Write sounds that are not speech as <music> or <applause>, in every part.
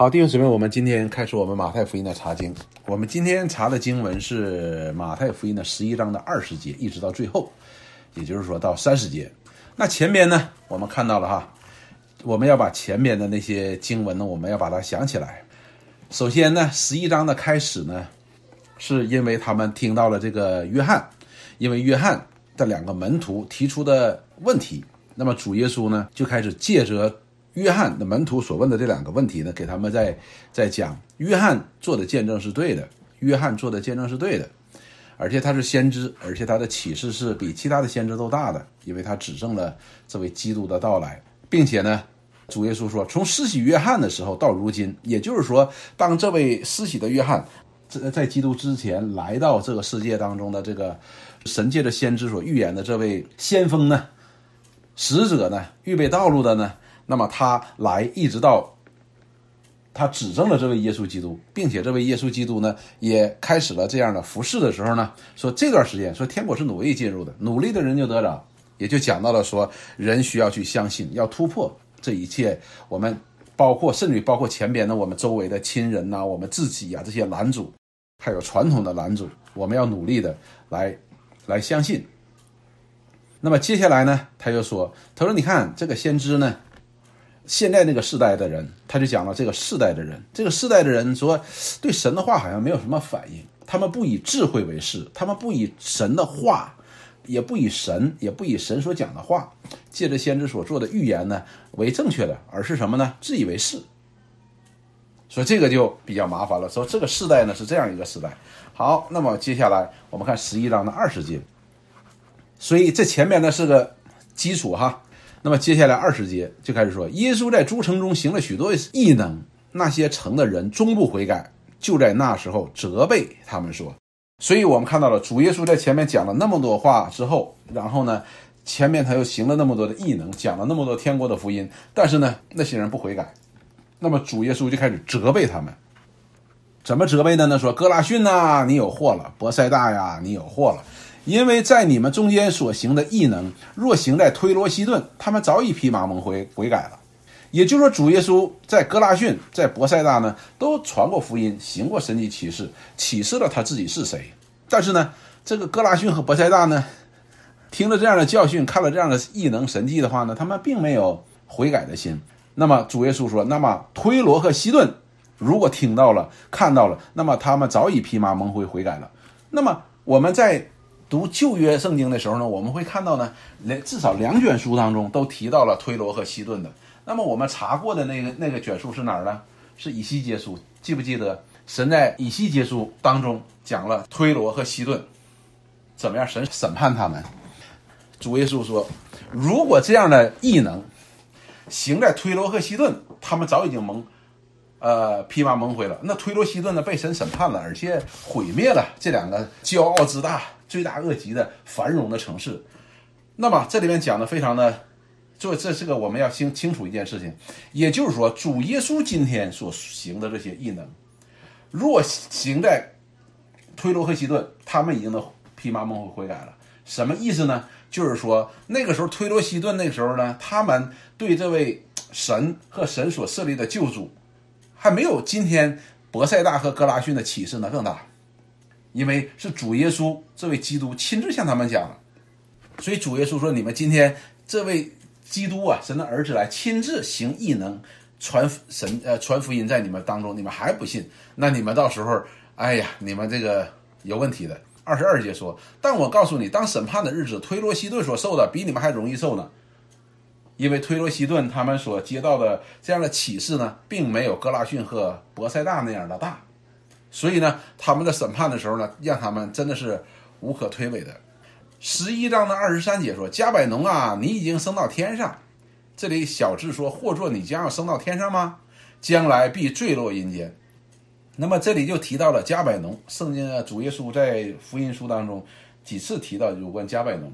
好，弟兄姊妹，我们今天开始我们马太福音的查经。我们今天查的经文是马太福音的十一章的二十节，一直到最后，也就是说到三十节。那前边呢，我们看到了哈，我们要把前边的那些经文呢，我们要把它想起来。首先呢，十一章的开始呢，是因为他们听到了这个约翰，因为约翰的两个门徒提出的问题，那么主耶稣呢就开始借着。约翰的门徒所问的这两个问题呢，给他们在在讲，约翰做的见证是对的，约翰做的见证是对的，而且他是先知，而且他的启示是比其他的先知都大的，因为他指证了这位基督的到来，并且呢，主耶稣说，从施洗约翰的时候到如今，也就是说，当这位施洗的约翰在在基督之前来到这个世界当中的这个神界的先知所预言的这位先锋呢，使者呢，预备道路的呢。那么他来一直到他指证了这位耶稣基督，并且这位耶稣基督呢也开始了这样的服侍的时候呢，说这段时间说天国是努力进入的，努力的人就得着，也就讲到了说人需要去相信，要突破这一切。我们包括甚至于包括前边的我们周围的亲人呐，我们自己呀这些拦阻，还有传统的拦阻，我们要努力的来来相信。那么接下来呢，他又说，他说你看这个先知呢。现在那个世代的人，他就讲了这个世代的人，这个世代的人说，对神的话好像没有什么反应，他们不以智慧为事，他们不以神的话，也不以神，也不以神所讲的话，借着先知所做的预言呢为正确的，而是什么呢？自以为是。所以这个就比较麻烦了。说这个世代呢是这样一个时代。好，那么接下来我们看十一章的二十节，所以这前面呢是个基础哈。那么接下来二十节就开始说，耶稣在诸城中行了许多异能，那些城的人终不悔改，就在那时候责备他们说。所以我们看到了主耶稣在前面讲了那么多话之后，然后呢，前面他又行了那么多的异能，讲了那么多天国的福音，但是呢，那些人不悔改，那么主耶稣就开始责备他们。怎么责备的呢？说哥拉逊呐，你有祸了；博塞大呀，你有祸了。因为在你们中间所行的异能，若行在推罗西顿，他们早已披麻蒙灰悔改了。也就是说，主耶稣在哥拉逊、在博塞大呢，都传过福音，行过神迹启示，启示了他自己是谁。但是呢，这个哥拉逊和博塞大呢，听了这样的教训，看了这样的异能神迹的话呢，他们并没有悔改的心。那么主耶稣说：“那么推罗和西顿，如果听到了、看到了，那么他们早已披麻蒙灰悔改了。”那么我们在。读旧约圣经的时候呢，我们会看到呢，连至少两卷书当中都提到了推罗和西顿的。那么我们查过的那个那个卷书是哪儿呢？是以西结书，记不记得？神在以西结书当中讲了推罗和西顿怎么样？神审判他们。主耶稣说，如果这样的异能行在推罗和西顿，他们早已经蒙，呃，披麻蒙灰了。那推罗西顿呢，被神审判了，而且毁灭了这两个骄傲之大。罪大恶极的繁荣的城市，那么这里面讲的非常的，这这是个我们要清清楚一件事情，也就是说，主耶稣今天所行的这些异能，若行在推罗和西顿，他们已经都披麻蒙灰悔改了。什么意思呢？就是说那个时候推罗西顿那个时候呢，他们对这位神和神所设立的救主，还没有今天博塞大和格拉逊的启示呢更大。因为是主耶稣这位基督亲自向他们讲了，所以主耶稣说：“你们今天这位基督啊，神的儿子来亲自行异能，传神呃传福音在你们当中，你们还不信？那你们到时候，哎呀，你们这个有问题的。”二十二节说：“但我告诉你，当审判的日子，推罗西顿所受的比你们还容易受呢，因为推罗西顿他们所接到的这样的启示呢，并没有格拉逊和博塞大那样的大。”所以呢，他们在审判的时候呢，让他们真的是无可推诿的。十一章的二十三节说：“加百农啊，你已经升到天上。”这里小智说：“或作你将要升到天上吗？将来必坠落阴间。”那么这里就提到了加百农。圣经的，主耶稣在福音书当中几次提到有关加百农。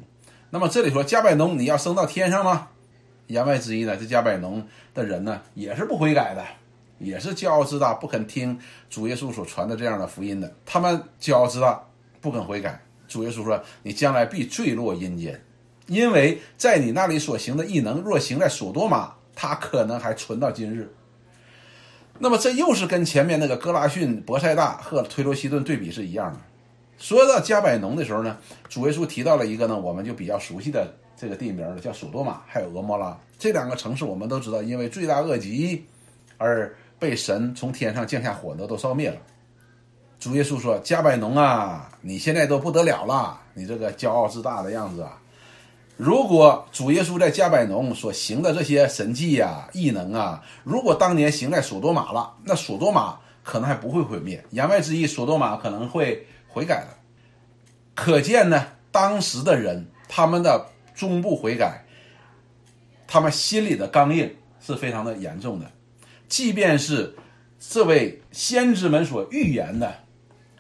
那么这里说加百农你要升到天上吗？言外之意呢，这加百农的人呢，也是不悔改的。也是骄傲自大，不肯听主耶稣所传的这样的福音的。他们骄傲自大，不肯悔改。主耶稣说：“你将来必坠落阴间，因为在你那里所行的异能，若行在所多玛，他可能还存到今日。”那么这又是跟前面那个哥拉逊、博塞大和推罗西顿对比是一样的。说到加百农的时候呢，主耶稣提到了一个呢，我们就比较熟悉的这个地名了，叫索多玛，还有俄摩拉这两个城市，我们都知道，因为罪大恶极而被神从天上降下火呢，都烧灭了。主耶稣说：“加百农啊，你现在都不得了了，你这个骄傲自大的样子啊！如果主耶稣在加百农所行的这些神迹呀、异能啊，如果当年行在索多玛了，那索多玛可能还不会毁灭。言外之意，索多玛可能会悔改了。可见呢，当时的人他们的终不悔改，他们心里的刚硬是非常的严重的。即便是这位先知们所预言的。”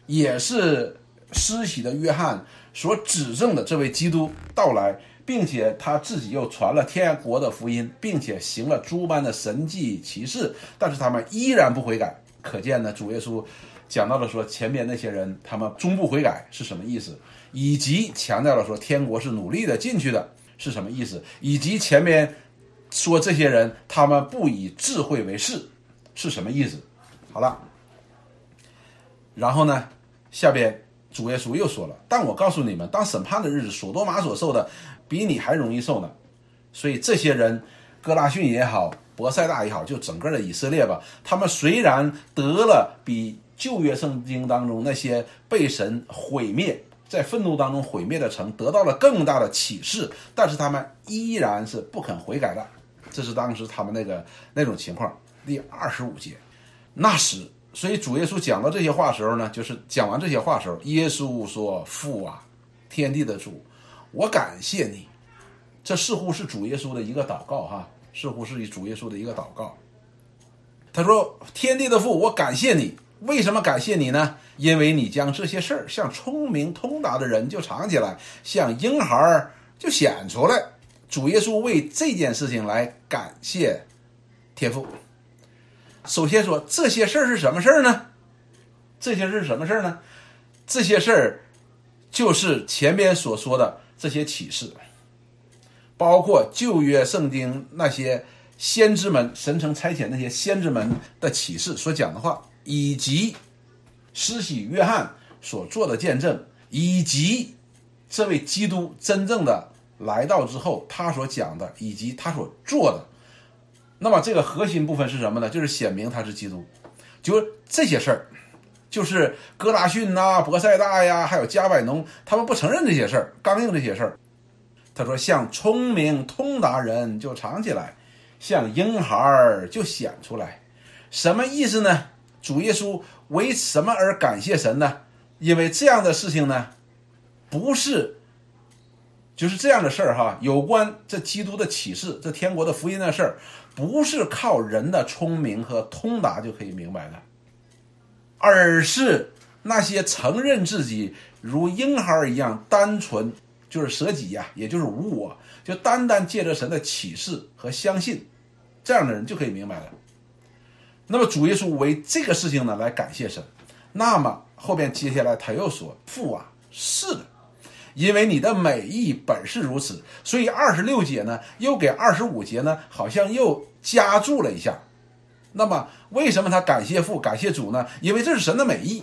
也是施洗的约翰所指证的这位基督到来，并且他自己又传了天国的福音，并且行了诸般的神迹奇事，但是他们依然不悔改。可见呢，主耶稣讲到了说前面那些人他们终不悔改是什么意思，以及强调了说天国是努力的进去的是什么意思，以及前面说这些人他们不以智慧为事是什么意思。好了，然后呢？下边主耶稣又说了：“但我告诉你们，当审判的日子，所多玛所受的比你还容易受呢。所以这些人，哥拉逊也好，博塞大也好，就整个的以色列吧，他们虽然得了比旧约圣经当中那些被神毁灭、在愤怒当中毁灭的城得到了更大的启示，但是他们依然是不肯悔改的。这是当时他们那个那种情况。第二十五节，那时。”所以主耶稣讲到这些话时候呢，就是讲完这些话时候，耶稣说：“父啊，天地的主，我感谢你。”这似乎是主耶稣的一个祷告，哈，似乎是主耶稣的一个祷告。他说：“天地的父，我感谢你。为什么感谢你呢？因为你将这些事儿向聪明通达的人就藏起来，向婴孩就显出来。”主耶稣为这件事情来感谢天父。首先说这些事儿是什么事儿呢？这些事儿是什么事儿呢？这些事儿就是前边所说的这些启示，包括旧约圣经那些先知们神城差遣那些先知们的启示所讲的话，以及施洗约翰所做的见证，以及这位基督真正的来到之后他所讲的，以及他所做的。那么这个核心部分是什么呢？就是显明他是基督，就是这些事儿，就是哥拉逊呐、博塞大呀，还有加百农，他们不承认这些事儿，刚硬这些事儿。他说：“像聪明通达人就藏起来，像婴孩儿就显出来。”什么意思呢？主耶稣为什么而感谢神呢？因为这样的事情呢，不是。就是这样的事儿哈，有关这基督的启示、这天国的福音的事儿，不是靠人的聪明和通达就可以明白的，而是那些承认自己如婴孩一样单纯，就是舍己呀，也就是无我，就单单借着神的启示和相信，这样的人就可以明白了。那么主耶稣为这个事情呢来感谢神，那么后边接下来他又说：“父啊，是的。”因为你的美意本是如此，所以二十六节呢，又给二十五节呢，好像又加注了一下。那么，为什么他感谢父、感谢主呢？因为这是神的美意。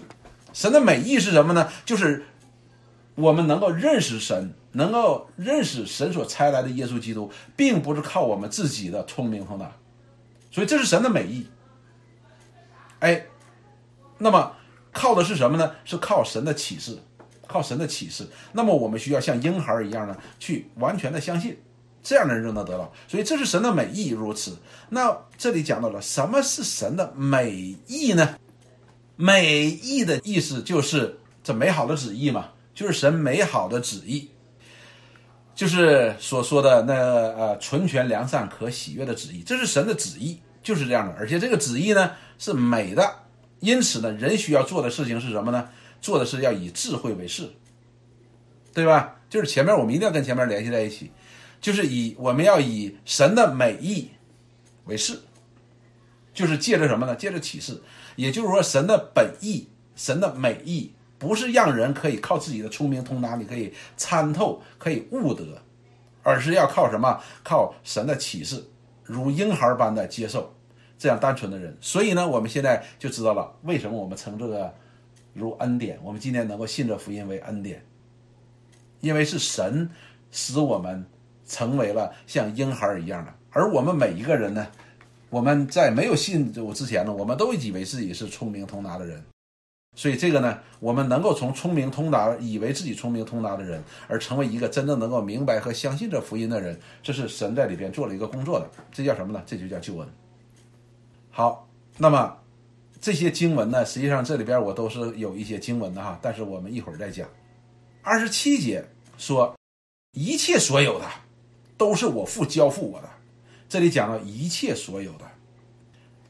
神的美意是什么呢？就是我们能够认识神，能够认识神所差来的耶稣基督，并不是靠我们自己的聪明头脑。所以，这是神的美意。哎，那么靠的是什么呢？是靠神的启示。靠神的启示，那么我们需要像婴孩一样呢，去完全的相信，这样的人就能得到。所以这是神的美意如此。那这里讲到了什么是神的美意呢？美意的意思就是这美好的旨意嘛，就是神美好的旨意，就是所说的那呃纯全良善可喜悦的旨意，这是神的旨意，就是这样的。而且这个旨意呢是美的，因此呢，人需要做的事情是什么呢？做的是要以智慧为事，对吧？就是前面我们一定要跟前面联系在一起，就是以我们要以神的美意为事，就是借着什么呢？借着启示，也就是说神的本意、神的美意，不是让人可以靠自己的聪明通达，你可以参透、可以悟得，而是要靠什么？靠神的启示，如婴孩般的接受。这样单纯的人。所以呢，我们现在就知道了为什么我们称这个如恩典。我们今天能够信这福音为恩典，因为是神使我们成为了像婴孩一样的。而我们每一个人呢，我们在没有信主之前呢，我们都以为自己是聪明通达的人。所以这个呢，我们能够从聪明通达、以为自己聪明通达的人，而成为一个真正能够明白和相信这福音的人，这是神在里边做了一个工作的。这叫什么呢？这就叫救恩。好，那么这些经文呢，实际上这里边我都是有一些经文的哈，但是我们一会儿再讲。二十七节说，一切所有的都是我父交付我的。这里讲了一切所有的，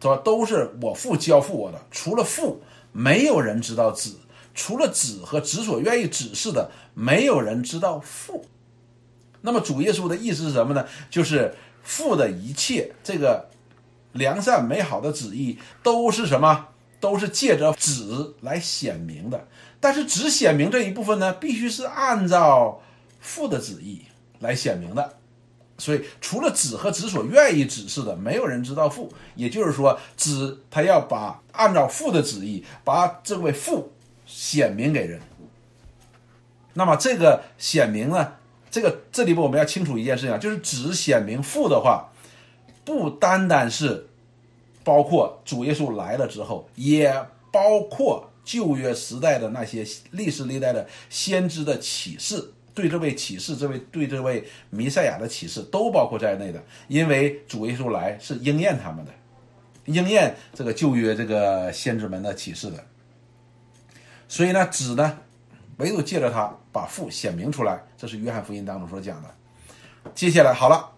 说都是我父交付我的，除了父。没有人知道子，除了子和子所愿意指示的，没有人知道父。那么主耶稣的意思是什么呢？就是父的一切这个良善美好的旨意都是什么？都是借着子来显明的。但是子显明这一部分呢，必须是按照父的旨意来显明的。所以，除了子和子所愿意指示的，没有人知道父。也就是说，子他要把按照父的旨意，把这位父显明给人。那么，这个显明呢？这个这里边我们要清楚一件事情，就是子显明父的话，不单单是包括主耶稣来了之后，也包括旧约时代的那些历史历代的先知的启示。对这位启示，这位对这位弥赛亚的启示都包括在内的，因为主耶稣来是应验他们的，应验这个旧约这个先知们的启示的。所以呢，子呢，唯独借着他把父显明出来，这是约翰福音当中所讲的。接下来好了，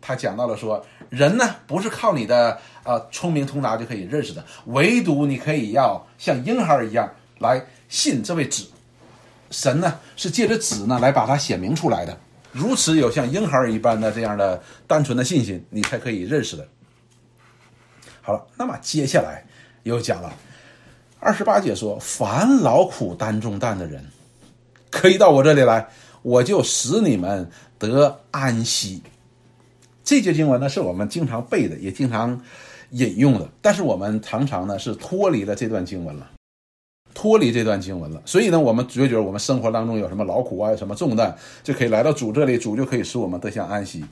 他讲到了说，人呢不是靠你的啊聪明通达就可以认识的，唯独你可以要像婴孩一样来信这位子。神呢是借着子呢来把它显明出来的，如此有像婴孩一般的这样的单纯的信心，你才可以认识的。好了，那么接下来又讲了二十八节说：“凡劳苦担重担的人，可以到我这里来，我就使你们得安息。”这节经文呢是我们经常背的，也经常引用的，但是我们常常呢是脱离了这段经文了。脱离这段经文了，所以呢，我们觉觉我们生活当中有什么劳苦啊，有什么重担，就可以来到主这里，主就可以使我们得享安息。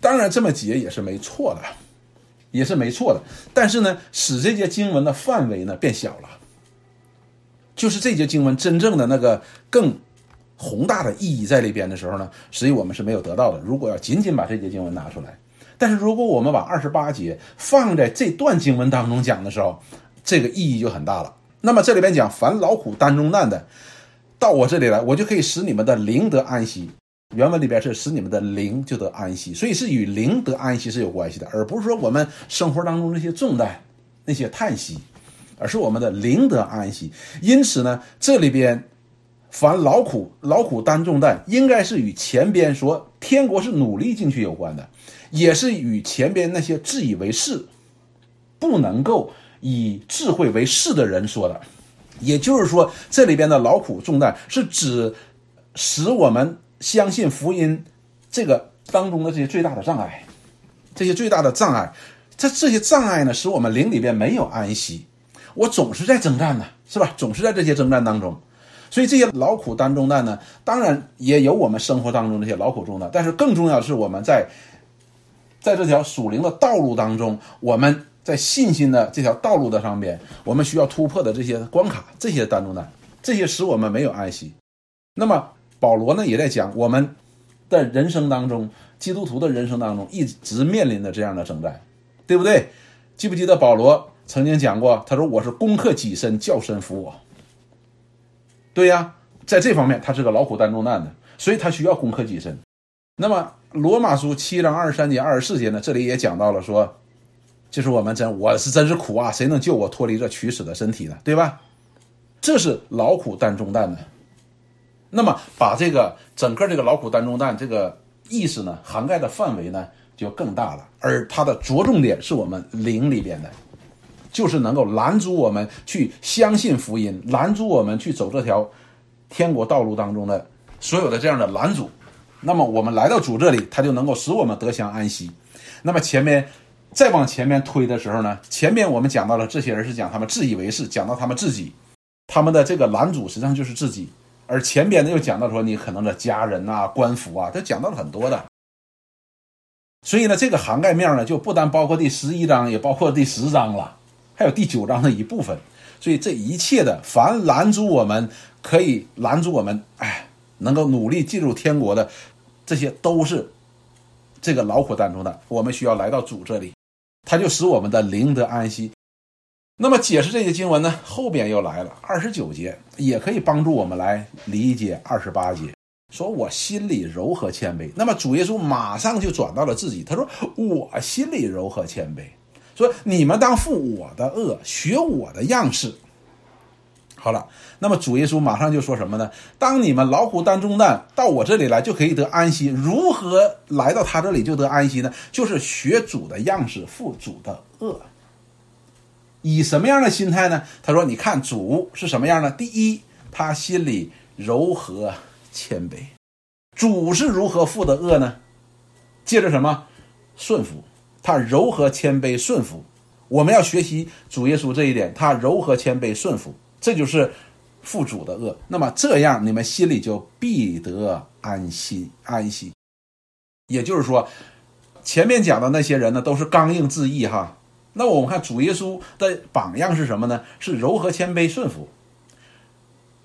当然，这么解也是没错的，也是没错的。但是呢，使这节经文的范围呢变小了，就是这节经文真正的那个更宏大的意义在里边的时候呢，实际我们是没有得到的。如果要仅仅把这节经文拿出来，但是如果我们把二十八节放在这段经文当中讲的时候，这个意义就很大了。那么这里边讲，凡劳苦担重担的，到我这里来，我就可以使你们的灵得安息。原文里边是使你们的灵就得安息，所以是与灵得安息是有关系的，而不是说我们生活当中那些重担、那些叹息，而是我们的灵得安息。因此呢，这里边凡劳苦、劳苦担重担，应该是与前边说天国是努力进去有关的，也是与前边那些自以为是、不能够。以智慧为事的人说的，也就是说，这里边的劳苦重担是指使我们相信福音这个当中的这些最大的障碍，这些最大的障碍，这这些障碍呢，使我们灵里边没有安息。我总是在征战呢，是吧？总是在这些征战当中，所以这些劳苦担重担呢，当然也有我们生活当中这些劳苦重担，但是更重要的是我们在在这条属灵的道路当中，我们。在信心的这条道路的上边，我们需要突破的这些关卡，这些担重担，这些使我们没有安息。那么保罗呢，也在讲我们的人生当中，基督徒的人生当中一直面临的这样的征战，对不对？记不记得保罗曾经讲过？他说：“我是攻克己身，叫身服我。”对呀，在这方面他是个劳苦担重担的，所以他需要攻克己身。那么罗马书七章二十三节、二十四节呢？这里也讲到了说。就是我们真，我是真是苦啊！谁能救我脱离这取死的身体呢？对吧？这是劳苦担重担的。那么，把这个整个这个劳苦担重担这个意思呢，涵盖的范围呢就更大了。而它的着重点是我们灵里边的，就是能够拦阻我们去相信福音，拦阻我们去走这条天国道路当中的所有的这样的拦阻。那么，我们来到主这里，他就能够使我们得享安息。那么前面。再往前面推的时候呢，前面我们讲到了这些人是讲他们自以为是，讲到他们自己，他们的这个拦阻实际上就是自己。而前边呢又讲到说你可能的家人呐、官府啊，都讲到了很多的。所以呢，这个涵盖面呢就不单包括第十一章，也包括第十章了，还有第九章的一部分。所以这一切的凡拦阻我们，可以拦阻我们，哎，能够努力进入天国的，这些都是这个劳苦当中的。我们需要来到主这里，他就使我们的灵得安息。那么解释这些经文呢，后边又来了二十九节，也可以帮助我们来理解二十八节。说我心里柔和谦卑。那么主耶稣马上就转到了自己，他说我心里柔和谦卑。说你们当负我的恶，学我的样式。好了，那么主耶稣马上就说什么呢？当你们劳苦担重担到我这里来，就可以得安息。如何来到他这里就得安息呢？就是学主的样式，负主的恶。以什么样的心态呢？他说：“你看主是什么样呢？第一，他心里柔和谦卑。主是如何负的恶呢？借着什么顺服？他柔和谦卑顺服。我们要学习主耶稣这一点，他柔和谦卑顺服，这就是父主的恶。那么这样，你们心里就必得安心安息。也就是说，前面讲的那些人呢，都是刚硬自义哈。”那我们看主耶稣的榜样是什么呢？是柔和谦卑顺服。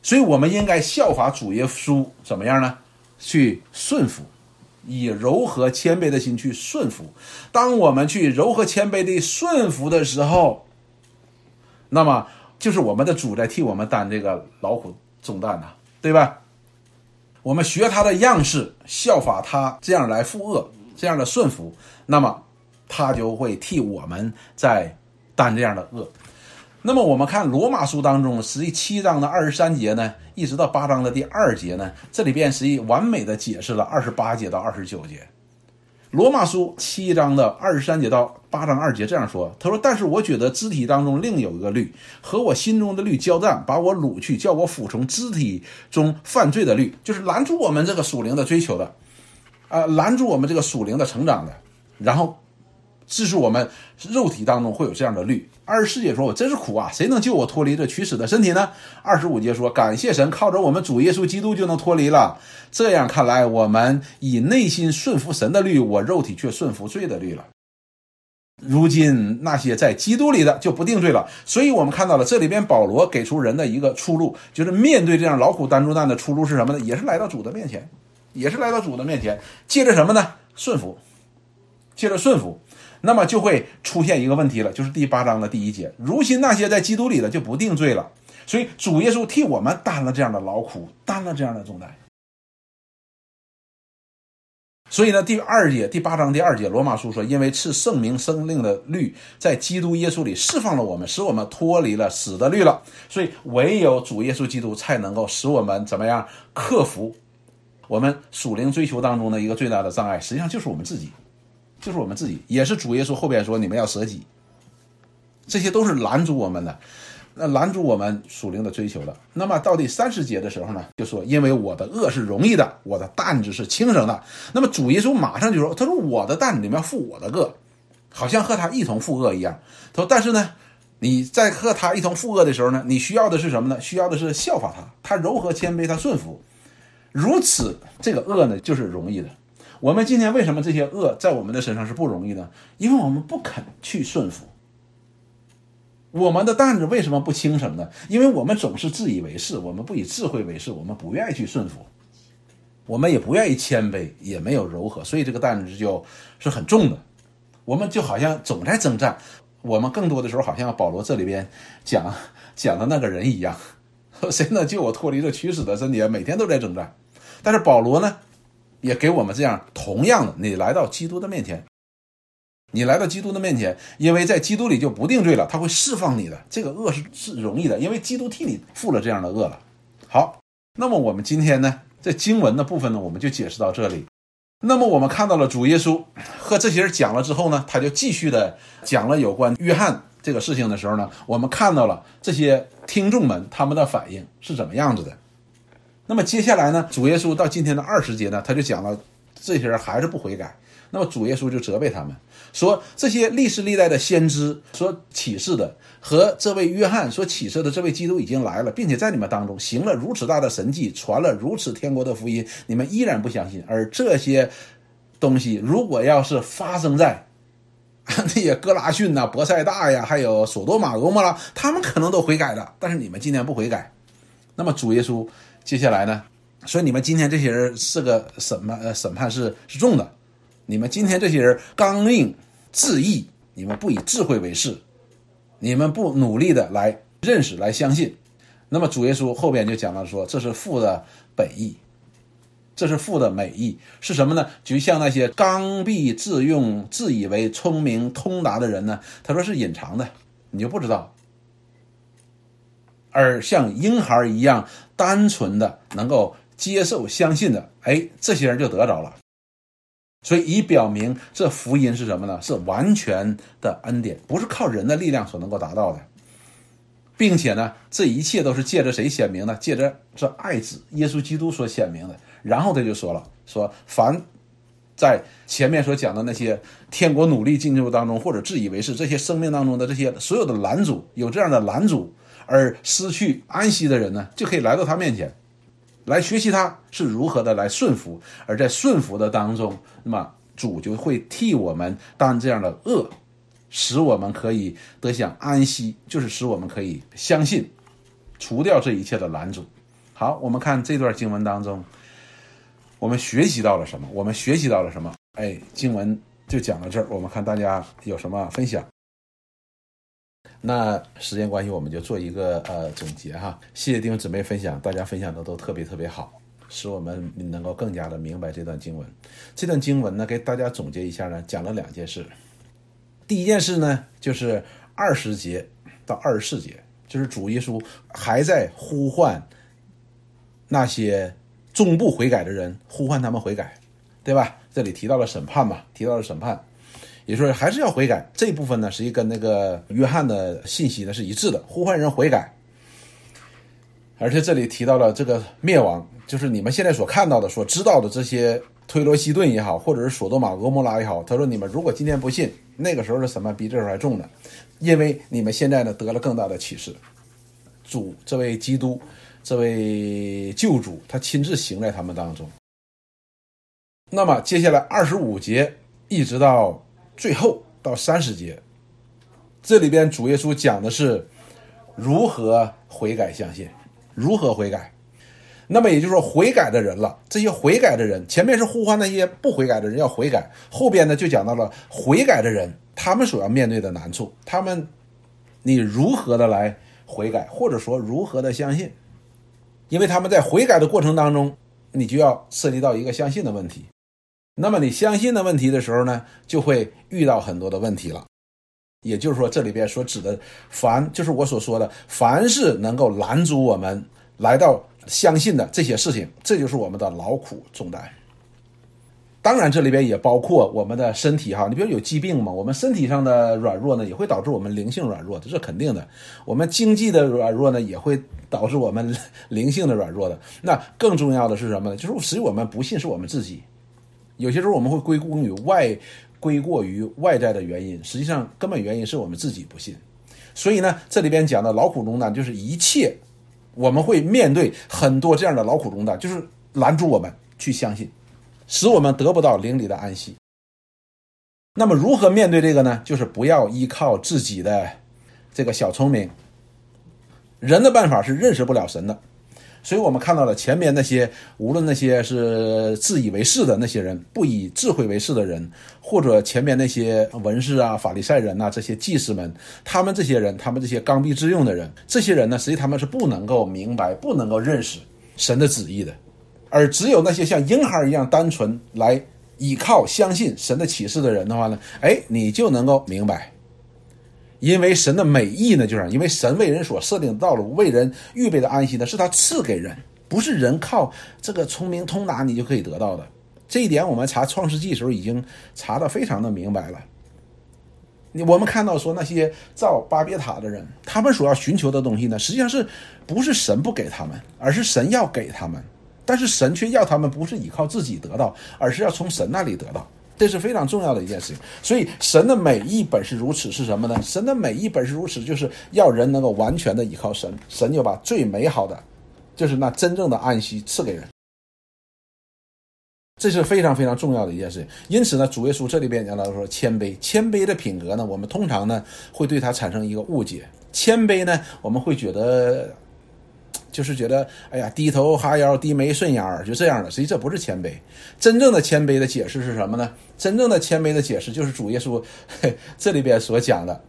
所以我们应该效法主耶稣怎么样呢？去顺服，以柔和谦卑的心去顺服。当我们去柔和谦卑的顺服的时候，那么就是我们的主在替我们担这个劳苦重担呐，对吧？我们学他的样式，效法他这样来负恶，这样的顺服，那么。他就会替我们在担这样的恶。那么我们看罗马书当中十七章的二十三节呢，一直到八章的第二节呢，这里边实际完美的解释了二十八节到二十九节。罗马书七章的二十三节到八章二节这样说：“他说，但是我觉得肢体当中另有一个律和我心中的律交战，把我掳去，叫我服从肢体中犯罪的律，就是拦住我们这个属灵的追求的，啊，拦住我们这个属灵的成长的，然后。”致使我们肉体当中会有这样的律。二十四节说：“我真是苦啊，谁能救我脱离这取死的身体呢？”二十五节说：“感谢神，靠着我们主耶稣基督就能脱离了。”这样看来，我们以内心顺服神的律，我肉体却顺服罪的律了。如今那些在基督里的就不定罪了。所以，我们看到了这里边保罗给出人的一个出路，就是面对这样劳苦担重担的出路是什么呢？也是来到主的面前，也是来到主的面前，借着什么呢？顺服，借着顺服。那么就会出现一个问题了，就是第八章的第一节，如今那些在基督里的就不定罪了。所以主耶稣替我们担了这样的劳苦，担了这样的重担。所以呢，第二节第八章第二节，罗马书说，因为赐圣明生令的律在基督耶稣里释放了我们，使我们脱离了死的律了。所以唯有主耶稣基督才能够使我们怎么样克服我们属灵追求当中的一个最大的障碍，实际上就是我们自己。就是我们自己，也是主耶稣后边说你们要舍己，这些都是拦住我们的，那拦住我们属灵的追求的。那么到第三十节的时候呢，就说因为我的恶是容易的，我的担子是轻省的。那么主耶稣马上就说，他说我的担子你们要负我的恶，好像和他一同负恶一样。他说，但是呢，你在和他一同负恶的时候呢，你需要的是什么呢？需要的是效法他，他柔和谦卑，他顺服，如此这个恶呢就是容易的。我们今天为什么这些恶在我们的身上是不容易呢？因为我们不肯去顺服。我们的担子为什么不轻省呢？因为我们总是自以为是，我们不以智慧为是，我们不愿意去顺服，我们也不愿意谦卑，也没有柔和，所以这个担子就是很重的。我们就好像总在征战，我们更多的时候好像保罗这里边讲讲的那个人一样，<laughs> 谁能救我脱离这屈死的身体？每天都在征战，但是保罗呢？也给我们这样同样的，你来到基督的面前，你来到基督的面前，因为在基督里就不定罪了，他会释放你的这个恶是是容易的，因为基督替你负了这样的恶了。好，那么我们今天呢，这经文的部分呢，我们就解释到这里。那么我们看到了主耶稣和这些人讲了之后呢，他就继续的讲了有关约翰这个事情的时候呢，我们看到了这些听众们他们的反应是怎么样子的。那么接下来呢，主耶稣到今天的二十节呢，他就讲了这些人还是不悔改，那么主耶稣就责备他们，说这些历世历代的先知所启示的，和这位约翰所启示的这位基督已经来了，并且在你们当中行了如此大的神迹，传了如此天国的福音，你们依然不相信。而这些东西如果要是发生在 <laughs> 那些哥拉逊呐、博塞大呀，还有索多玛、俄摩拉，他们可能都悔改了，但是你们今天不悔改，那么主耶稣接下来呢？所以你们今天这些人是个审判，呃，审判是是重的。你们今天这些人刚硬自义，你们不以智慧为事，你们不努力的来认识、来相信。那么主耶稣后边就讲了说，这是父的本意，这是父的美意是什么呢？就像那些刚愎自用、自以为聪明通达的人呢，他说是隐藏的，你就不知道。而像婴孩一样单纯的能够。接受、相信的，哎，这些人就得着了。所以，以表明这福音是什么呢？是完全的恩典，不是靠人的力量所能够达到的，并且呢，这一切都是借着谁显明呢？借着这爱子耶稣基督所显明的。然后他就说了：“说凡在前面所讲的那些天国努力进入当中，或者自以为是这些生命当中的这些所有的拦阻，有这样的拦阻而失去安息的人呢，就可以来到他面前。”来学习他是如何的来顺服，而在顺服的当中，那么主就会替我们担这样的恶，使我们可以得享安息，就是使我们可以相信，除掉这一切的拦阻。好，我们看这段经文当中，我们学习到了什么？我们学习到了什么？哎，经文就讲到这儿，我们看大家有什么分享。那时间关系，我们就做一个呃总结哈。谢谢弟兄姊妹分享，大家分享的都特别特别好，使我们能够更加的明白这段经文。这段经文呢，给大家总结一下呢，讲了两件事。第一件事呢，就是二十节到二十四节，就是主耶稣还在呼唤那些终不悔改的人，呼唤他们悔改，对吧？这里提到了审判嘛，提到了审判。也就是说，还是要悔改这一部分呢，实际跟那个约翰的信息呢是一致的，呼唤人悔改。而且这里提到了这个灭亡，就是你们现在所看到的、所知道的这些推罗西顿也好，或者是索多玛、俄摩拉也好。他说：“你们如果今天不信，那个时候的什么比这时候还重呢，因为你们现在呢得了更大的启示。主这位基督，这位救主，他亲自行在他们当中。那么接下来二十五节一直到。最后到三十节，这里边主耶稣讲的是如何悔改相信，如何悔改。那么也就是说，悔改的人了，这些悔改的人，前面是呼唤那些不悔改的人要悔改，后边呢就讲到了悔改的人，他们所要面对的难处，他们你如何的来悔改，或者说如何的相信，因为他们在悔改的过程当中，你就要涉及到一个相信的问题。那么你相信的问题的时候呢，就会遇到很多的问题了。也就是说，这里边所指的凡，就是我所说的，凡是能够拦阻我们来到相信的这些事情，这就是我们的劳苦重担。当然，这里边也包括我们的身体哈。你比如有疾病嘛，我们身体上的软弱呢，也会导致我们灵性软弱，这是肯定的。我们经济的软弱呢，也会导致我们 <laughs> 灵性的软弱的。那更重要的是什么呢？就是实际我们不信是我们自己。有些时候我们会归功于外，归过于外在的原因，实际上根本原因是我们自己不信。所以呢，这里边讲的劳苦中担，就是一切我们会面对很多这样的劳苦中担，就是拦住我们去相信，使我们得不到灵里的安息。那么如何面对这个呢？就是不要依靠自己的这个小聪明。人的办法是认识不了神的。所以我们看到了前面那些，无论那些是自以为是的那些人，不以智慧为是的人，或者前面那些文士啊、法利赛人呐，这些祭司们，他们这些人，他们这些刚愎自用的人，这些人呢，实际他们是不能够明白、不能够认识神的旨意的，而只有那些像婴孩一样单纯来依靠、相信神的启示的人的话呢，哎，你就能够明白。因为神的美意呢，就是因为神为人所设定的道路，为人预备的安息呢，是他赐给人，不是人靠这个聪明通达你就可以得到的。这一点我们查创世纪的时候已经查的非常的明白了。你我们看到说那些造巴别塔的人，他们所要寻求的东西呢，实际上是不是神不给他们，而是神要给他们，但是神却要他们不是依靠自己得到，而是要从神那里得到。这是非常重要的一件事情。所以，神的美意本是如此，是什么呢？神的美意本是如此，就是要人能够完全的依靠神，神就把最美好的，就是那真正的安息赐给人。这是非常非常重要的一件事情。因此呢，主耶稣这里边讲到说谦卑，谦卑的品格呢，我们通常呢会对他产生一个误解。谦卑呢，我们会觉得。就是觉得，哎呀，低头哈腰，低眉顺眼儿，就这样的。实际这不是谦卑，真正的谦卑的解释是什么呢？真正的谦卑的解释就是主耶稣 <laughs> 这里边所讲的：“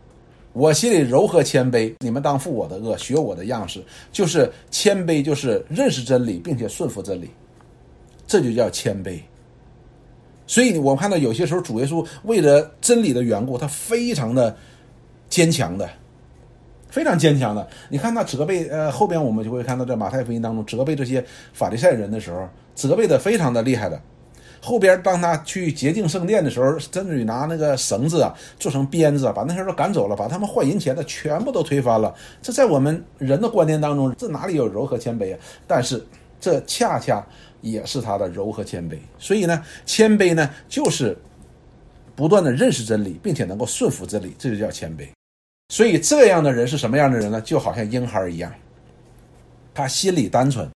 我心里柔和谦卑，你们当负我的恶，学我的样式。”就是谦卑，就是认识真理，并且顺服真理，这就叫谦卑。所以，我看到有些时候，主耶稣为了真理的缘故，他非常的坚强的。非常坚强的，你看他责备，呃，后边我们就会看到在马太福音当中责备这些法利赛人的时候，责备的非常的厉害的。后边当他去洁净圣殿的时候，甚至于拿那个绳子啊做成鞭子啊，把那些人都赶走了，把他们换银钱的全部都推翻了。这在我们人的观念当中，这哪里有柔和谦卑啊？但是这恰恰也是他的柔和谦卑。所以呢，谦卑呢就是不断的认识真理，并且能够顺服真理，这就叫谦卑。所以这样的人是什么样的人呢？就好像婴孩一样，他心里单纯，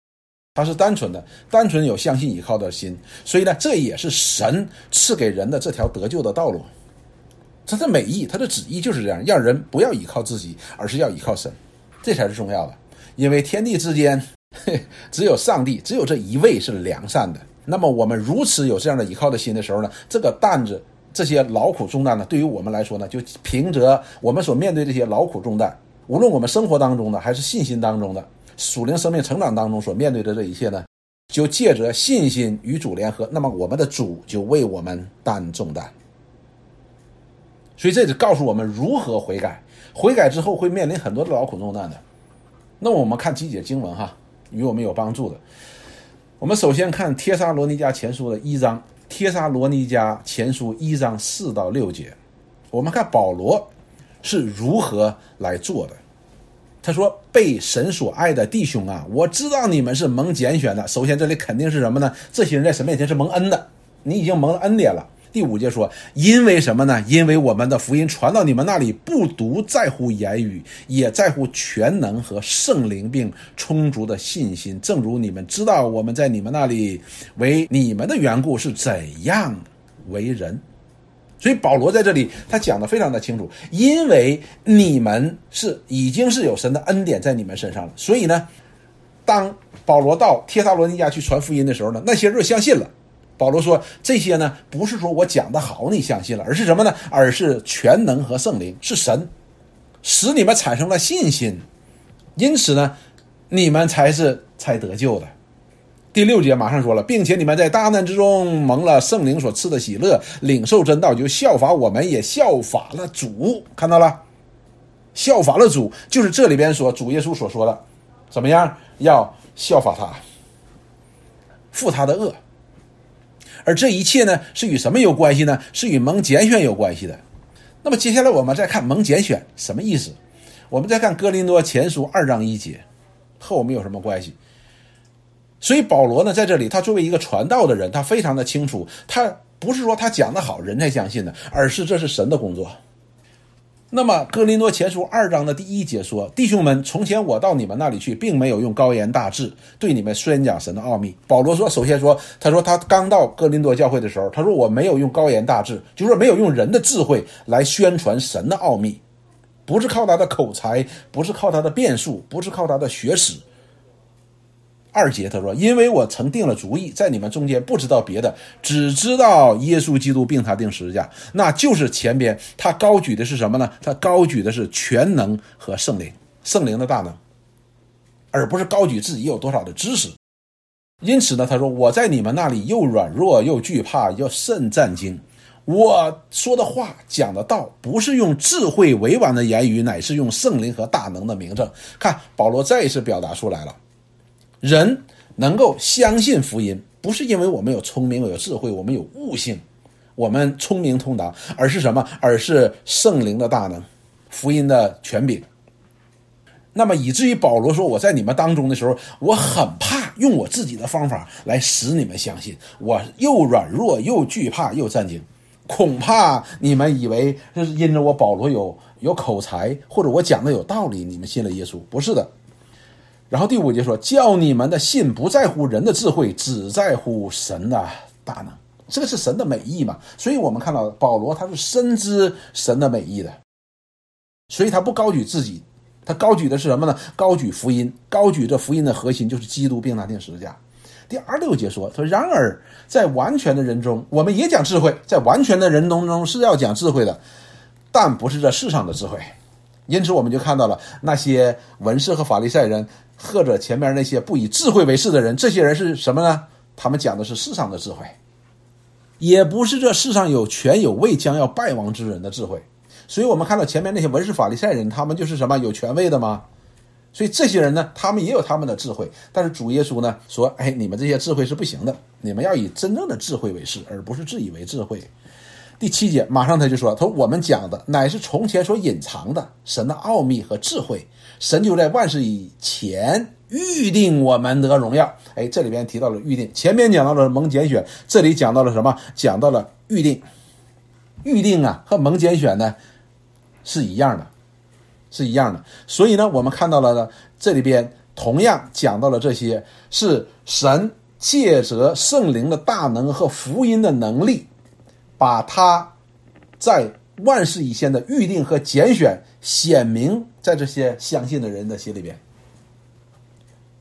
他是单纯的，单纯有相信依靠的心。所以呢，这也是神赐给人的这条得救的道路。他的美意，他的旨意就是这样，让人不要依靠自己，而是要依靠神，这才是重要的。因为天地之间，<laughs> 只有上帝，只有这一位是良善的。那么我们如此有这样的依靠的心的时候呢，这个担子。这些劳苦重担呢，对于我们来说呢，就凭着我们所面对这些劳苦重担，无论我们生活当中的，还是信心当中的，属灵生命成长当中所面对的这一切呢，就借着信心与主联合，那么我们的主就为我们担重担。所以这就告诉我们如何悔改，悔改之后会面临很多的劳苦重担的。那我们看几节经文哈，与我们有帮助的。我们首先看帖撒罗尼迦前书的一章。帖撒罗尼迦前书一章四到六节，我们看保罗是如何来做的。他说：“被神所爱的弟兄啊，我知道你们是蒙拣选的。首先，这里肯定是什么呢？这些人在神面前是蒙恩的，你已经蒙了恩典了。”第五节说：“因为什么呢？因为我们的福音传到你们那里，不独在乎言语，也在乎全能和圣灵，并充足的信心。正如你们知道，我们在你们那里为你们的缘故是怎样为人。所以保罗在这里他讲的非常的清楚，因为你们是已经是有神的恩典在你们身上了。所以呢，当保罗到帖撒罗尼迦去传福音的时候呢，那些人相信了。”保罗说：“这些呢，不是说我讲的好你相信了，而是什么呢？而是全能和圣灵是神，使你们产生了信心，因此呢，你们才是才得救的。”第六节马上说了，并且你们在大难之中蒙了圣灵所赐的喜乐，领受真道，就效法我们，也效法了主。看到了，效法了主，就是这里边说主耶稣所说的，怎么样？要效法他，负他的恶。而这一切呢，是与什么有关系呢？是与蒙拣选有关系的。那么接下来我们再看蒙拣选什么意思？我们再看哥林多前书二章一节，和我们有什么关系？所以保罗呢，在这里，他作为一个传道的人，他非常的清楚，他不是说他讲的好人才相信的，而是这是神的工作。那么，哥林多前书二章的第一节说：“弟兄们，从前我到你们那里去，并没有用高言大志对你们宣讲神的奥秘。”保罗说：“首先说，他说他刚到哥林多教会的时候，他说我没有用高言大志，就是说没有用人的智慧来宣传神的奥秘，不是靠他的口才，不是靠他的变数，不是靠他的学识。”二节他说：“因为我曾定了主意，在你们中间不知道别的，只知道耶稣基督并他定十字架，那就是前边他高举的是什么呢？他高举的是全能和圣灵，圣灵的大能，而不是高举自己有多少的知识。因此呢，他说我在你们那里又软弱又惧怕又甚战惊。我说的话讲的道，不是用智慧委婉的言语，乃是用圣灵和大能的明证。看保罗再一次表达出来了。”人能够相信福音，不是因为我们有聪明、有智慧，我们有悟性，我们聪明通达，而是什么？而是圣灵的大能，福音的权柄。那么以至于保罗说：“我在你们当中的时候，我很怕用我自己的方法来使你们相信，我又软弱又惧怕又战惊。”恐怕你们以为是因着我保罗有有口才，或者我讲的有道理，你们信了耶稣，不是的。然后第五节说，叫你们的信不在乎人的智慧，只在乎神的大能。这个是神的美意嘛？所以我们看到保罗他是深知神的美意的，所以他不高举自己，他高举的是什么呢？高举福音，高举这福音的核心就是基督并拿定十字架。第二六节说：“说然而在完全的人中，我们也讲智慧，在完全的人当中是要讲智慧的，但不是这世上的智慧。因此，我们就看到了那些文士和法利赛人，或者前面那些不以智慧为事的人，这些人是什么呢？他们讲的是世上的智慧。”也不是这世上有权有位将要败亡之人的智慧，所以我们看到前面那些文士法利赛人，他们就是什么有权位的吗？所以这些人呢，他们也有他们的智慧，但是主耶稣呢说：“哎，你们这些智慧是不行的，你们要以真正的智慧为事，而不是自以为智慧。”第七节马上他就说：“他说我们讲的乃是从前所隐藏的神的奥秘和智慧，神就在万事以前。”预定我们得荣耀，哎，这里边提到了预定。前面讲到了蒙拣选，这里讲到了什么？讲到了预定。预定啊，和蒙拣选呢是一样的，是一样的。所以呢，我们看到了呢，这里边同样讲到了这些，是神借着圣灵的大能和福音的能力，把他在万事以先的预定和拣选显明在这些相信的人的心里边。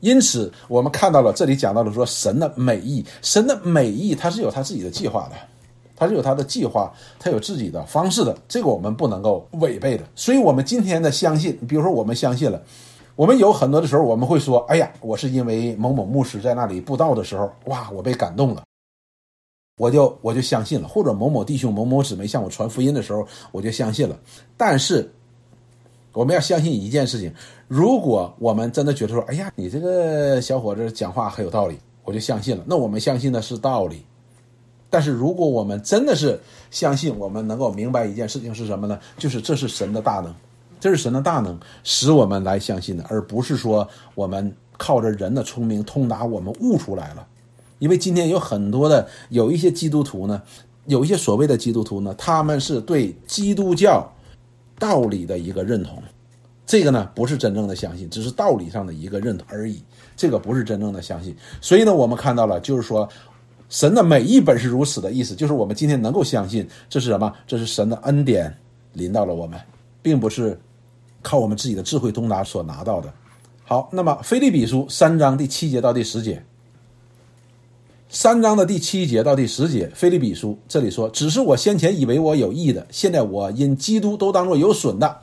因此，我们看到了这里讲到了说神的美意，神的美意他是有他自己的计划的，他是有他的计划，他有自己的方式的，这个我们不能够违背的。所以，我们今天的相信，比如说我们相信了，我们有很多的时候我们会说：“哎呀，我是因为某某牧师在那里布道的时候，哇，我被感动了，我就我就相信了；或者某某弟兄、某某姊妹向我传福音的时候，我就相信了。”但是，我们要相信一件事情：如果我们真的觉得说，哎呀，你这个小伙子讲话很有道理，我就相信了。那我们相信的是道理。但是如果我们真的是相信，我们能够明白一件事情是什么呢？就是这是神的大能，这是神的大能使我们来相信的，而不是说我们靠着人的聪明通达我们悟出来了。因为今天有很多的有一些基督徒呢，有一些所谓的基督徒呢，他们是对基督教。道理的一个认同，这个呢不是真正的相信，只是道理上的一个认同而已。这个不是真正的相信。所以呢，我们看到了，就是说，神的每一本是如此的意思，就是我们今天能够相信，这是什么？这是神的恩典临到了我们，并不是靠我们自己的智慧通达所拿到的。好，那么《菲利比书》三章第七节到第十节。三章的第七节到第十节，《菲利比书》这里说：“只是我先前以为我有益的，现在我因基督都当作有损的。”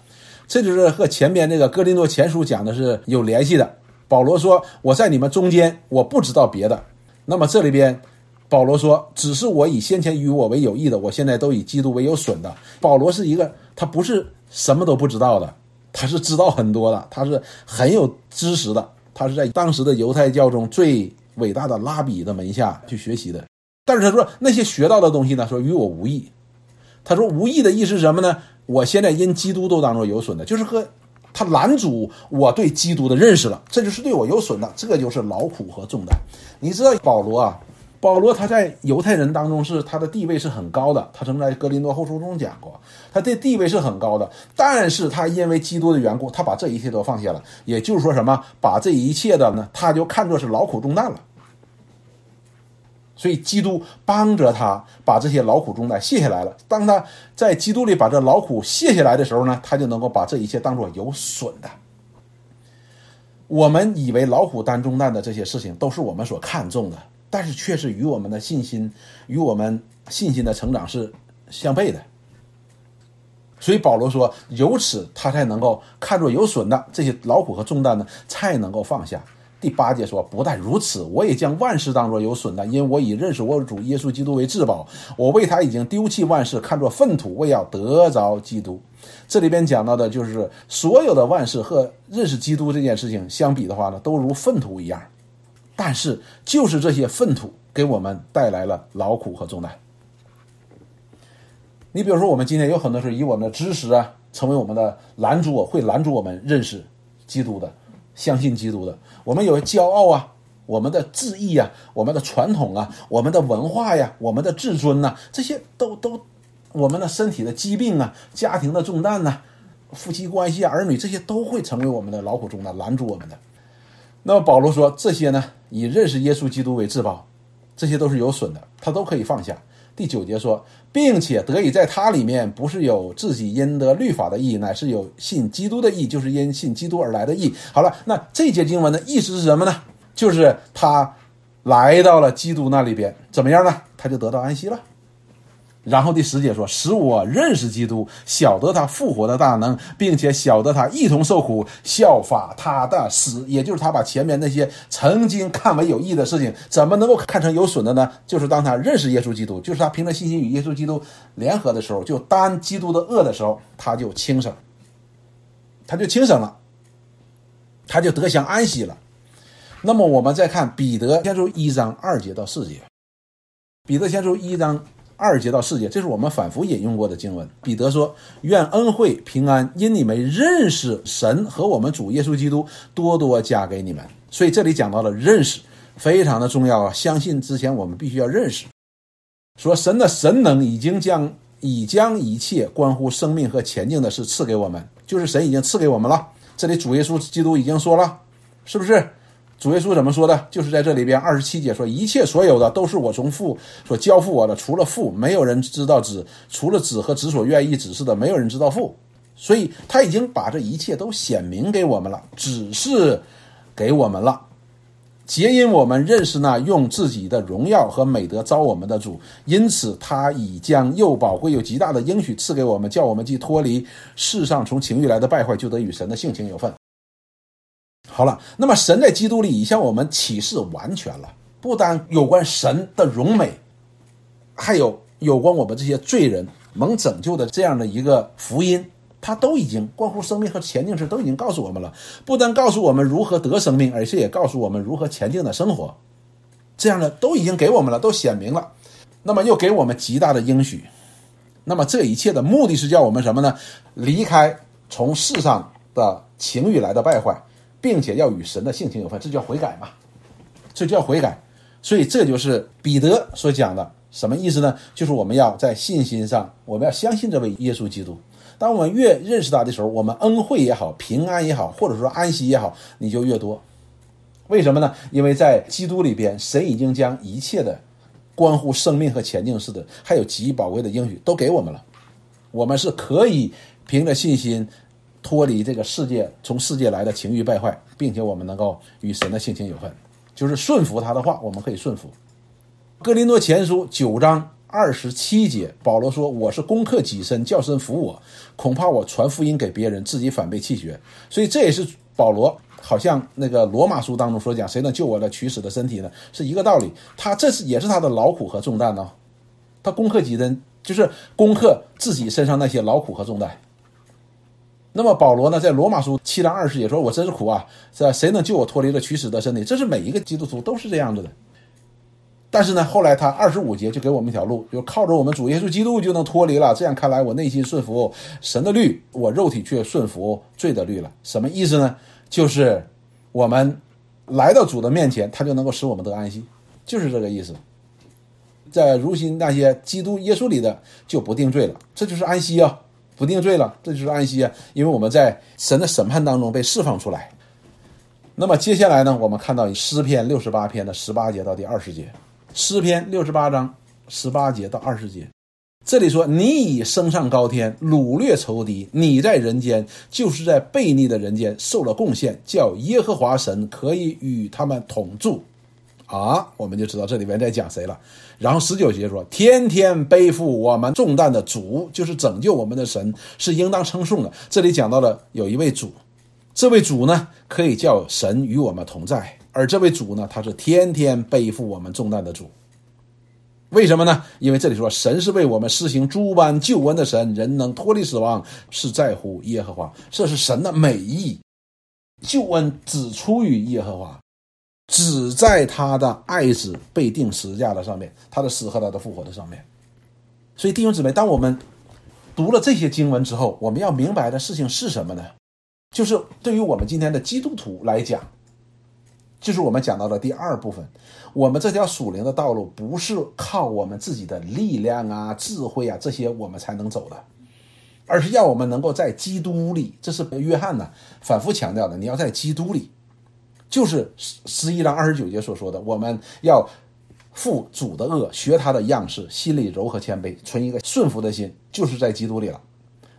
这就是和前边那个《哥林多前书》讲的是有联系的。保罗说：“我在你们中间，我不知道别的。”那么这里边，保罗说：“只是我以先前与我为有益的，我现在都以基督为有损的。”保罗是一个，他不是什么都不知道的，他是知道很多的，他是很有知识的，他是在当时的犹太教中最。伟大的拉比的门下去学习的，但是他说那些学到的东西呢，说与我无异。他说无异的意思是什么呢？我现在因基督都当中有损的，就是和他拦阻我对基督的认识了，这就是对我有损的，这就是劳苦和重担。你知道保罗啊？保罗他在犹太人当中是他的地位是很高的，他曾在格林多后书中讲过，他的地位是很高的。但是他因为基督的缘故，他把这一切都放下了。也就是说什么，把这一切的呢，他就看作是劳苦重担了。所以基督帮着他把这些劳苦重担卸下来了。当他在基督里把这劳苦卸下来的时候呢，他就能够把这一切当做有损的。我们以为劳苦担重担的这些事情都是我们所看重的。但是却是与我们的信心、与我们信心的成长是相悖的，所以保罗说，由此他才能够看作有损的这些劳苦和重担呢，才能够放下。第八节说，不但如此，我也将万事当作有损的，因为我已认识我主耶稣基督为至宝。我为他已经丢弃万事，看作粪土，为要得着基督。这里边讲到的就是所有的万事和认识基督这件事情相比的话呢，都如粪土一样。但是，就是这些粪土给我们带来了劳苦和重担。你比如说，我们今天有很多是以我们的知识啊，成为我们的拦阻，会拦阻我们认识基督的、相信基督的。我们有骄傲啊，我们的志意啊，我们的传统啊，我们的文化呀，我们的自尊呐，这些都都我们的身体的疾病啊、家庭的重担呐、夫妻关系啊、儿女这些都会成为我们的劳苦重担，拦住我们的。那么保罗说，这些呢，以认识耶稣基督为至宝，这些都是有损的，他都可以放下。第九节说，并且得以在他里面，不是有自己因得律法的义，乃是有信基督的义，就是因信基督而来的义。好了，那这节经文的意思是什么呢？就是他来到了基督那里边，怎么样呢？他就得到安息了。然后第十节说：“使我认识基督，晓得他复活的大能，并且晓得他一同受苦，效法他的死。也就是他把前面那些曾经看为有益的事情，怎么能够看成有损的呢？就是当他认识耶稣基督，就是他凭着信心与耶稣基督联合的时候，就担基督的恶的时候，他就轻省，他就轻省了，他就得享安息了。那么我们再看彼得先书一章二节到四节，彼得先书一章。”二节到四节，这是我们反复引用过的经文。彼得说：“愿恩惠平安，因你们认识神和我们主耶稣基督，多多加给你们。”所以这里讲到了认识，非常的重要啊！相信之前我们必须要认识，说神的神能已经将已将一切关乎生命和前进的事赐给我们，就是神已经赐给我们了。这里主耶稣基督已经说了，是不是？主耶稣怎么说的？就是在这里边二十七节说，一切所有的都是我从父所交付我的，除了父，没有人知道子；除了子和子所愿意指示的，没有人知道父。所以他已经把这一切都显明给我们了，指示给我们了。皆因我们认识那用自己的荣耀和美德招我们的主，因此他已将又宝贵又极大的应许赐给我们，叫我们既脱离世上从情欲来的败坏，就得与神的性情有份。好了，那么神在基督里已向我们启示完全了，不单有关神的荣美，还有有关我们这些罪人蒙拯救的这样的一个福音，他都已经关乎生命和前进事都已经告诉我们了。不但告诉我们如何得生命，而且也告诉我们如何前进的生活，这样的都已经给我们了，都显明了。那么又给我们极大的应许。那么这一切的目的是叫我们什么呢？离开从世上的情欲来的败坏。并且要与神的性情有分，这叫悔改嘛？这叫悔改。所以这就是彼得所讲的什么意思呢？就是我们要在信心上，我们要相信这位耶稣基督。当我们越认识他的时候，我们恩惠也好，平安也好，或者说安息也好，你就越多。为什么呢？因为在基督里边，神已经将一切的关乎生命和前进式的，还有极宝贵的应许都给我们了。我们是可以凭着信心。脱离这个世界，从世界来的情欲败坏，并且我们能够与神的性情有份，就是顺服他的话，我们可以顺服。哥林多前书九章二十七节，保罗说：“我是攻克己身，叫身服我，恐怕我传福音给别人，自己反被弃绝。”所以这也是保罗好像那个罗马书当中所讲：“谁能救我的取死的身体呢？”是一个道理。他这是也是他的劳苦和重担呢。他攻克己身，就是攻克自己身上那些劳苦和重担。那么保罗呢，在罗马书七章二十节说：“我真是苦啊，这？谁能救我脱离了取死的身体？”这是每一个基督徒都是这样子的。但是呢，后来他二十五节就给我们一条路，就靠着我们主耶稣基督就能脱离了。这样看来，我内心顺服神的律，我肉体却顺服罪的律了。什么意思呢？就是我们来到主的面前，他就能够使我们得安息，就是这个意思。在如今那些基督耶稣里的就不定罪了，这就是安息啊。不定罪了，这就是安息啊！因为我们在神的审判当中被释放出来。那么接下来呢，我们看到诗篇六十八篇的十八节到第二十节，诗篇六十八章十八节到二十节，这里说：“你已升上高天，掳掠仇敌；你在人间，就是在悖逆的人间受了贡献，叫耶和华神可以与他们同住。”啊，我们就知道这里面在讲谁了。然后十九节说：“天天背负我们重担的主，就是拯救我们的神，是应当称颂的。”这里讲到了有一位主，这位主呢，可以叫神与我们同在，而这位主呢，他是天天背负我们重担的主。为什么呢？因为这里说神是为我们施行诸般救恩的神，人能脱离死亡，是在乎耶和华，这是神的美意。救恩只出于耶和华。只在他的爱子被钉十字架的上面，他的死和他的复活的上面。所以弟兄姊妹，当我们读了这些经文之后，我们要明白的事情是什么呢？就是对于我们今天的基督徒来讲，就是我们讲到的第二部分。我们这条属灵的道路不是靠我们自己的力量啊、智慧啊这些我们才能走的，而是要我们能够在基督里。这是约翰呢反复强调的，你要在基督里，就是十十一章二十九节所说的，我们要负主的恶，学他的样式，心里柔和谦卑，存一个顺服的心，就是在基督里了。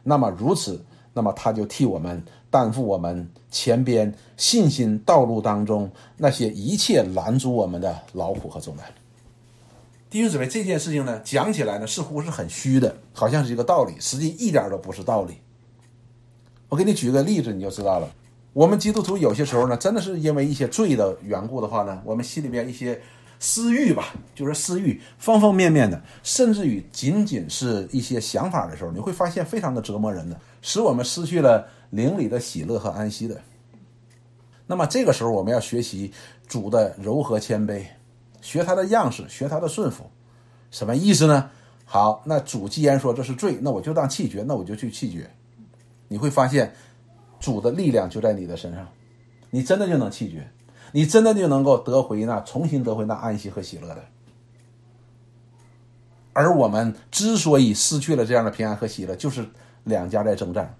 那么如此，那么他就替我们担负我们前边信心道路当中那些一切拦阻我们的劳苦和重担。弟兄姊妹，这件事情呢，讲起来呢，似乎是很虚的，好像是一个道理，实际一点都不是道理。我给你举个例子，你就知道了。我们基督徒有些时候呢，真的是因为一些罪的缘故的话呢，我们心里边一些。私欲吧，就是私欲，方方面面的，甚至于仅仅是一些想法的时候，你会发现非常的折磨人的，使我们失去了灵里的喜乐和安息的。那么这个时候，我们要学习主的柔和谦卑，学他的样式，学他的顺服，什么意思呢？好，那主既然说这是罪，那我就当弃绝，那我就去弃绝。你会发现，主的力量就在你的身上，你真的就能弃绝。你真的就能够得回那重新得回那安息和喜乐的，而我们之所以失去了这样的平安和喜乐，就是两家在征战，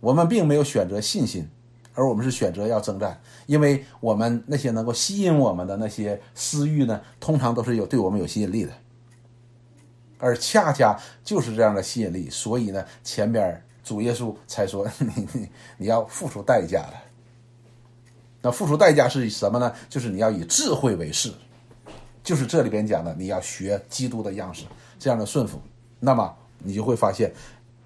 我们并没有选择信心，而我们是选择要征战，因为我们那些能够吸引我们的那些私欲呢，通常都是有对我们有吸引力的，而恰恰就是这样的吸引力，所以呢，前边主耶稣才说 <laughs> 你你你要付出代价的。那付出代价是什么呢？就是你要以智慧为事，就是这里边讲的，你要学基督的样式，这样的顺服。那么你就会发现，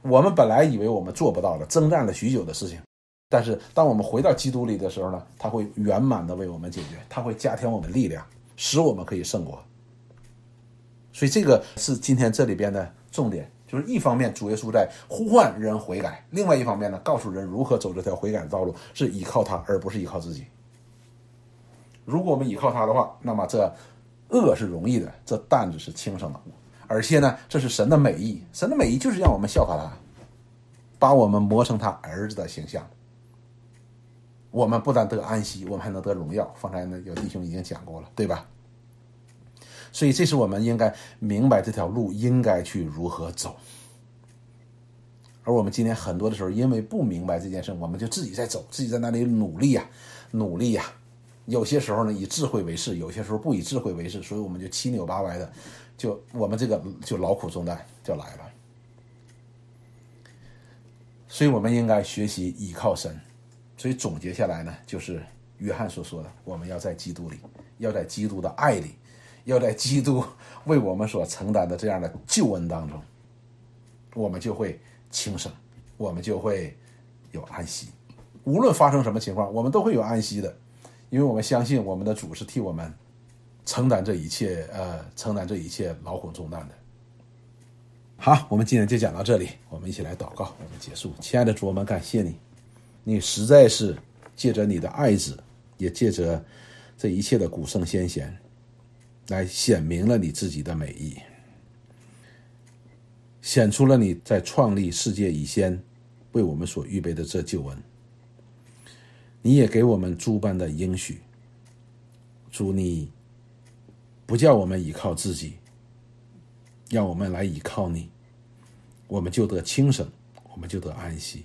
我们本来以为我们做不到的，征战了许久的事情，但是当我们回到基督里的时候呢，他会圆满的为我们解决，他会加添我们力量，使我们可以胜过。所以这个是今天这里边的重点。就是一方面，主耶稣在呼唤人悔改；另外一方面呢，告诉人如何走这条悔改的道路，是依靠他，而不是依靠自己。如果我们依靠他的话，那么这恶是容易的，这担子是轻省的。而且呢，这是神的美意，神的美意就是让我们效法他，把我们磨成他儿子的形象。我们不但得安息，我们还能得荣耀。方才呢，有弟兄已经讲过了，对吧？所以，这是我们应该明白这条路应该去如何走。而我们今天很多的时候，因为不明白这件事，我们就自己在走，自己在那里努力呀，努力呀。有些时候呢，以智慧为事；有些时候不以智慧为事，所以我们就七扭八歪的，就我们这个就劳苦重担就来了。所以我们应该学习依靠神。所以总结下来呢，就是约翰所说的：我们要在基督里，要在基督的爱里。要在基督为我们所承担的这样的救恩当中，我们就会轻省，我们就会有安息。无论发生什么情况，我们都会有安息的，因为我们相信我们的主是替我们承担这一切，呃，承担这一切劳苦重担的。好，我们今天就讲到这里，我们一起来祷告，我们结束。亲爱的主，我们感谢你，你实在是借着你的爱子，也借着这一切的古圣先贤。来显明了你自己的美意，显出了你在创立世界以先为我们所预备的这救恩。你也给我们诸般的应许，主你不叫我们依靠自己，让我们来依靠你，我们就得轻省，我们就得安息。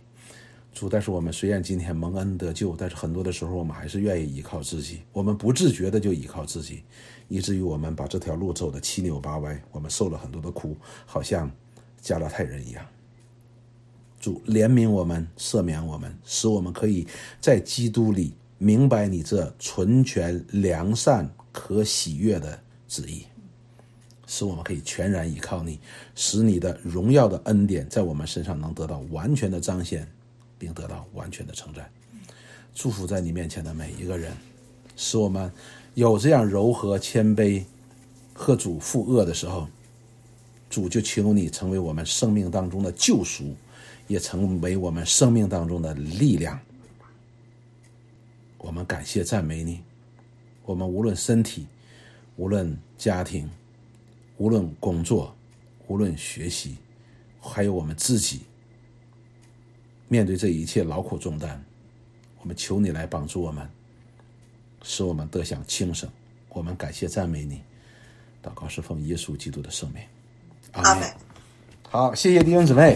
主，但是我们虽然今天蒙恩得救，但是很多的时候我们还是愿意依靠自己，我们不自觉的就依靠自己，以至于我们把这条路走的七扭八歪，我们受了很多的苦，好像加拉太人一样。主怜悯我们，赦免我们，使我们可以在基督里明白你这纯全、良善、可喜悦的旨意，使我们可以全然依靠你，使你的荣耀的恩典在我们身上能得到完全的彰显。并得到完全的称赞，祝福在你面前的每一个人，使我们有这样柔和谦卑和主负恶的时候，主就求你成为我们生命当中的救赎，也成为我们生命当中的力量。我们感谢赞美你，我们无论身体，无论家庭，无论工作，无论学习，还有我们自己。面对这一切劳苦重担，我们求你来帮助我们，使我们得享轻生。我们感谢赞美你，祷告是奉耶稣基督的圣名，阿门。好，谢谢弟兄姊妹。